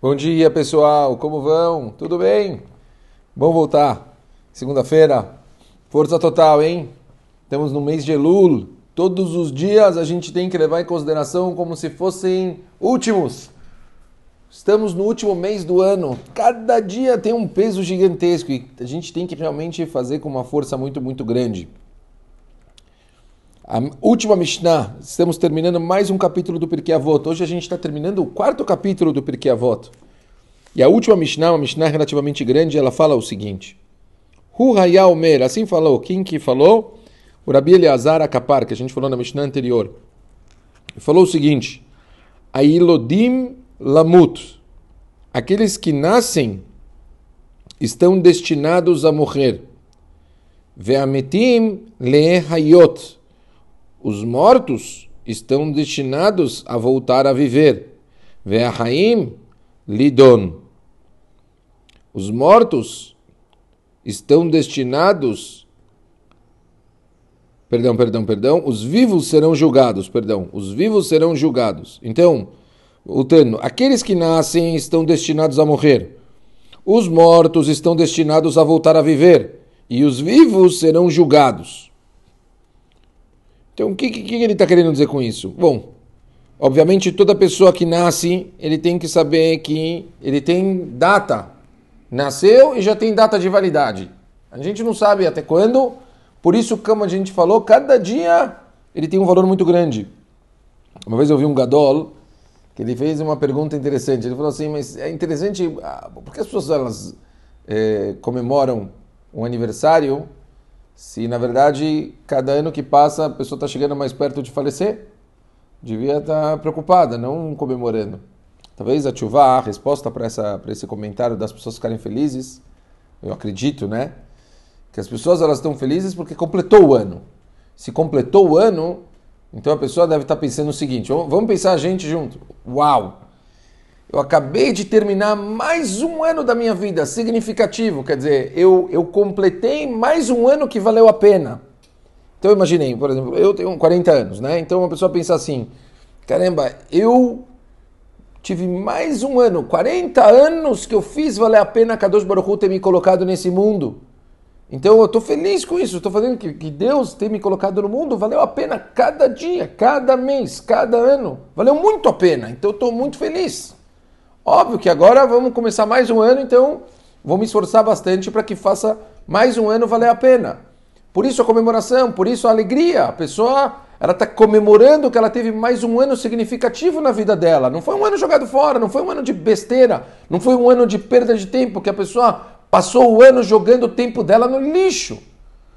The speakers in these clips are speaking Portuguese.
Bom dia, pessoal. Como vão? Tudo bem? Bom voltar. Segunda-feira. Força total, hein? Estamos no mês de Elul. Todos os dias a gente tem que levar em consideração como se fossem últimos. Estamos no último mês do ano. Cada dia tem um peso gigantesco e a gente tem que realmente fazer com uma força muito, muito grande. A última Mishnah, estamos terminando mais um capítulo do Pirkei Avot. Hoje a gente está terminando o quarto capítulo do Pirkei Avot. E a última Mishnah, uma Mishnah relativamente grande, ela fala o seguinte. Hu Omer, assim falou, quem que falou? O Rabi Eleazar Akapar, que a gente falou na Mishnah anterior. Ele falou o seguinte, Ailodim Lamut, aqueles que nascem estão destinados a morrer. Ve'ametim Lehayot, os mortos estão destinados a voltar a viver. Ve'ahaim lidon. Os mortos estão destinados Perdão, perdão, perdão. Os vivos serão julgados, perdão. Os vivos serão julgados. Então, voltando, aqueles que nascem estão destinados a morrer. Os mortos estão destinados a voltar a viver. E os vivos serão julgados. Então, o que, que ele está querendo dizer com isso? Bom, obviamente, toda pessoa que nasce, ele tem que saber que ele tem data. Nasceu e já tem data de validade. A gente não sabe até quando, por isso, como a gente falou, cada dia ele tem um valor muito grande. Uma vez eu vi um Gadol que ele fez uma pergunta interessante. Ele falou assim: Mas é interessante, ah, por que as pessoas elas, é, comemoram um aniversário se na verdade cada ano que passa a pessoa está chegando mais perto de falecer, devia estar tá preocupada, não comemorando. Talvez a Tchuvá, a resposta para esse comentário das pessoas ficarem felizes, eu acredito, né? Que as pessoas elas estão felizes porque completou o ano. Se completou o ano, então a pessoa deve estar tá pensando o seguinte: vamos pensar a gente junto. Uau! Eu acabei de terminar mais um ano da minha vida, significativo. Quer dizer, eu, eu completei mais um ano que valeu a pena. Então imaginei, por exemplo, eu tenho 40 anos, né? Então uma pessoa pensa assim: caramba, eu tive mais um ano, 40 anos que eu fiz valer a pena Kadosh Baruch Hu ter me colocado nesse mundo. Então eu estou feliz com isso, estou fazendo que, que Deus ter me colocado no mundo valeu a pena cada dia, cada mês, cada ano. Valeu muito a pena, então eu estou muito feliz. Óbvio que agora vamos começar mais um ano, então vou me esforçar bastante para que faça mais um ano valer a pena. Por isso a comemoração, por isso a alegria. A pessoa ela está comemorando que ela teve mais um ano significativo na vida dela. Não foi um ano jogado fora, não foi um ano de besteira, não foi um ano de perda de tempo, que a pessoa passou o ano jogando o tempo dela no lixo.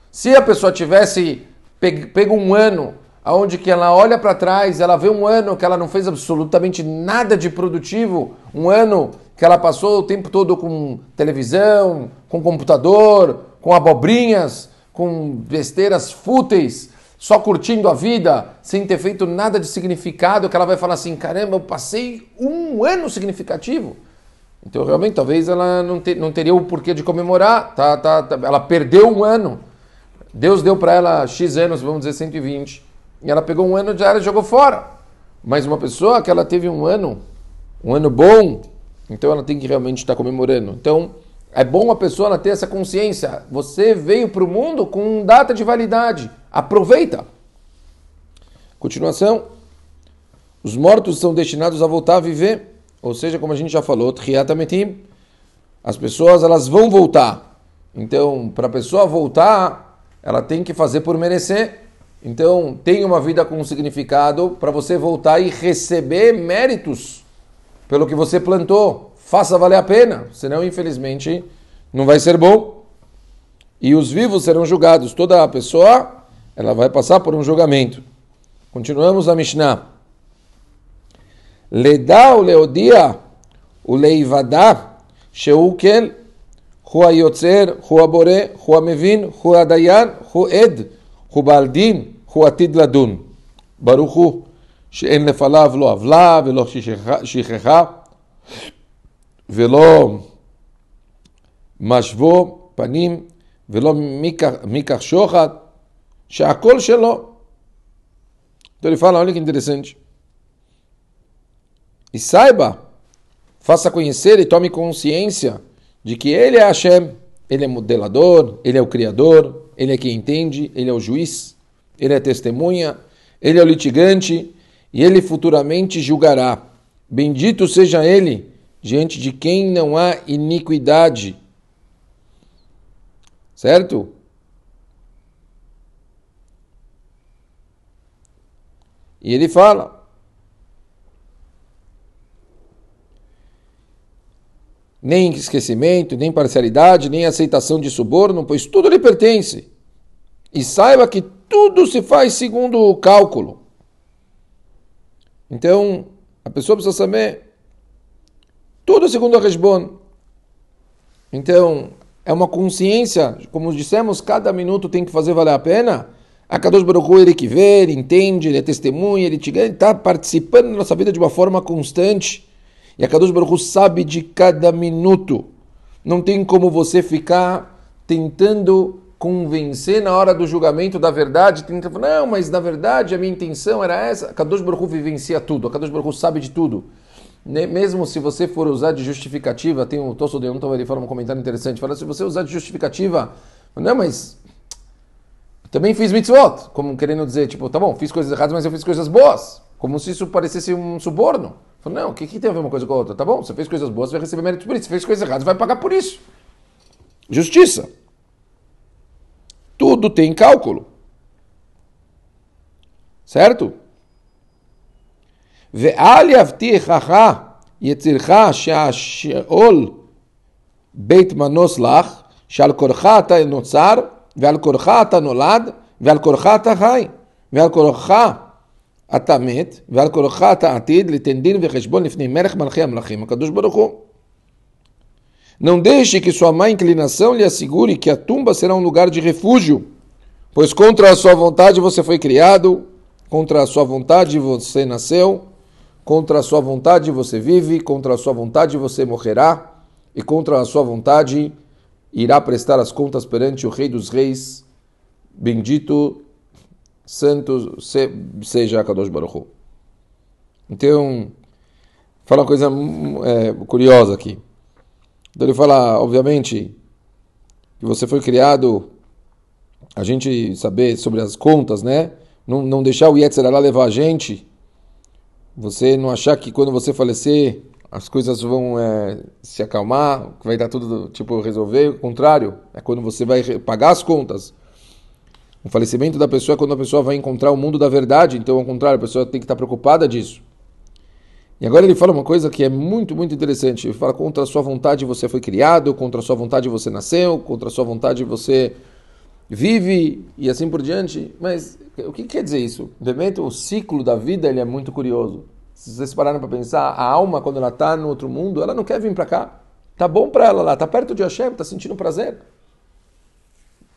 Se a pessoa tivesse pego um ano aonde que ela olha para trás, ela vê um ano que ela não fez absolutamente nada de produtivo, um ano que ela passou o tempo todo com televisão, com computador, com abobrinhas, com besteiras fúteis, só curtindo a vida, sem ter feito nada de significado, que ela vai falar assim: caramba, eu passei um ano significativo. Então, realmente, talvez ela não, ter, não teria o porquê de comemorar, tá, tá, tá ela perdeu um ano. Deus deu para ela X anos, vamos dizer 120 e ela pegou um ano de área e jogou fora. Mas uma pessoa que ela teve um ano, um ano bom, então ela tem que realmente estar comemorando. Então é bom a pessoa ela ter essa consciência. Você veio para o mundo com data de validade. Aproveita. Continuação. Os mortos são destinados a voltar a viver. Ou seja, como a gente já falou, as pessoas elas vão voltar. Então, para a pessoa voltar, ela tem que fazer por merecer. Então, tenha uma vida com significado para você voltar e receber méritos pelo que você plantou. Faça valer a pena, senão, infelizmente, não vai ser bom. E os vivos serão julgados. Toda pessoa, ela vai passar por um julgamento. Continuamos a Mishnah. Ledá o leodia, o leivadá, sheukel, hua yotzer, hua bore, hua mevin, hua dayan, hua ed, hua baldin, הוא עתיד לדון. ברוך הוא שאין לפניו לא עוולה ולא שכחה ולא משבו פנים ולא מיקח שוחד, שהכל שלו. Então ele fala, olha que interessante. E saiba faça conhecer e tome consciência de que Ele é Hashem, Ele é modelador, Ele é o Criador, Ele é quem entende, Ele é o juiz, Ele é testemunha, Ele é o litigante e Ele futuramente julgará. Bendito seja Ele diante de quem não há iniquidade. Certo? E ele fala: nem esquecimento, nem parcialidade, nem aceitação de suborno, pois tudo lhe pertence. E saiba que tudo se faz segundo o cálculo. Então, a pessoa precisa saber tudo segundo a Resbon. Então, é uma consciência, como dissemos, cada minuto tem que fazer valer a pena. A Kadosh Baruch Hu, ele que vê, ele entende, ele é testemunha, ele está participando da nossa vida de uma forma constante. E a Kadosh Baruch Hu sabe de cada minuto. Não tem como você ficar tentando convencer na hora do julgamento da verdade, tentando falar, não, mas na verdade a minha intenção era essa. A Kadosh Baruch vivencia tudo, a Kadosh Baruch sabe de tudo. Mesmo se você for usar de justificativa, tem um Tosso de um ele fala um comentário interessante, fala se você usar de justificativa, não, mas também fiz mitzvot, como querendo dizer, tipo, tá bom, fiz coisas erradas, mas eu fiz coisas boas, como se isso parecesse um suborno. Falei, não, o que, que tem a ver uma coisa com a outra? Tá bom, você fez coisas boas, você vai receber mérito por isso. Você fez coisas erradas, vai pagar por isso. Justiça. Tudo tem cálculo. Certo? ואל יבטיחך יצירך שהשאול בית מנוס לך, שעל כורך אתה נוצר, ועל כורך אתה נולד, ועל כורך אתה חי, ועל כורך אתה מת, ועל כורך אתה עתיד ליתן דין וחשבון לפני מלך מלכי המלכים, הקדוש ברוך הוא. Não deixe que sua má inclinação lhe assegure que a tumba será um lugar de refúgio, pois contra a sua vontade você foi criado, contra a sua vontade você nasceu, contra a sua vontade você vive, contra a sua vontade você morrerá, e contra a sua vontade irá prestar as contas perante o Rei dos Reis. Bendito santo seja Kadosh Baruch. Então, fala uma coisa é, curiosa aqui. Então ele fala, obviamente, que você foi criado, a gente saber sobre as contas, né? Não, não deixar o Yetzirah levar a gente, você não achar que quando você falecer as coisas vão é, se acalmar, vai dar tudo, tipo, resolver, o contrário, é quando você vai pagar as contas, o falecimento da pessoa é quando a pessoa vai encontrar o mundo da verdade, então ao contrário, a pessoa tem que estar preocupada disso. E agora ele fala uma coisa que é muito, muito interessante. Ele fala contra a sua vontade você foi criado, contra a sua vontade você nasceu, contra a sua vontade você vive e assim por diante. Mas o que quer dizer isso? Realmente o ciclo da vida ele é muito curioso. Se vocês pararam para pensar, a alma quando ela está no outro mundo, ela não quer vir para cá. Tá bom para ela lá, tá perto de Hashem, tá sentindo prazer.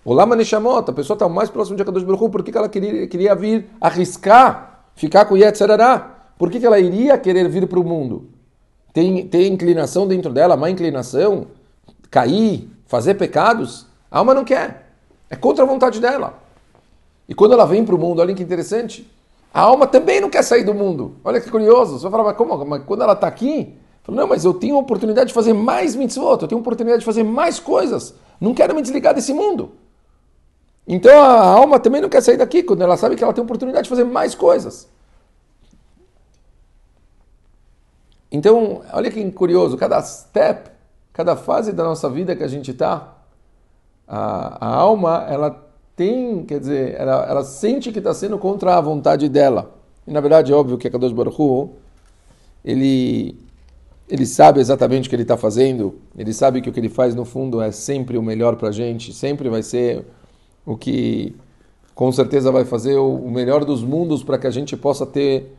O Lama Neshamot, a pessoa está mais próximo de Akadosh Baruch Hu, por que, que ela queria, queria vir arriscar, ficar com Yetzerará? Por que, que ela iria querer vir para o mundo? Tem, tem inclinação dentro dela, má inclinação, cair, fazer pecados? A alma não quer. É contra a vontade dela. E quando ela vem para o mundo, olha que interessante, a alma também não quer sair do mundo. Olha que curioso. Você vai falar, mas como? Mas quando ela está aqui, fala, não, mas eu tenho a oportunidade de fazer mais mitzvot, eu tenho a oportunidade de fazer mais coisas. Não quero me desligar desse mundo. Então a alma também não quer sair daqui, quando ela sabe que ela tem oportunidade de fazer mais coisas. Então, olha que curioso, cada step, cada fase da nossa vida que a gente está, a, a, alma, ela tem, quer dizer, ela, ela sente que está sendo contra a vontade dela. E na verdade é óbvio que a Kadosh Baruch Hu, ele, ele sabe exatamente o que ele está fazendo, ele sabe que o que ele faz no fundo é sempre o melhor para a gente, sempre vai ser o que com certeza vai fazer o melhor dos mundos para que a gente possa ter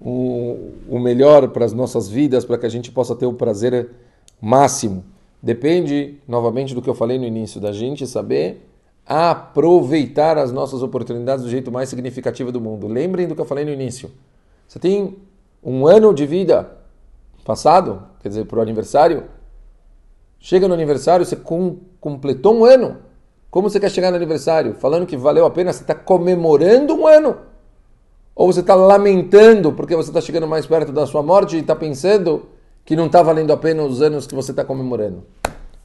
o, o melhor para as nossas vidas, para que a gente possa ter o prazer máximo. Depende, novamente, do que eu falei no início, da gente saber aproveitar as nossas oportunidades do jeito mais significativo do mundo. Lembrem do que eu falei no início. Você tem um ano de vida passado, quer dizer, para o aniversário. Chega no aniversário, você com, completou um ano. Como você quer chegar no aniversário? Falando que valeu a pena, você está comemorando um ano. Ou você está lamentando porque você está chegando mais perto da sua morte e está pensando que não está valendo a pena os anos que você está comemorando.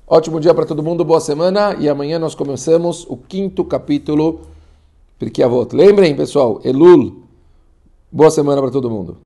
Ótimo dia para todo mundo, boa semana e amanhã nós começamos o quinto capítulo porque a volta. Lembrem, pessoal, Elul. Boa semana para todo mundo.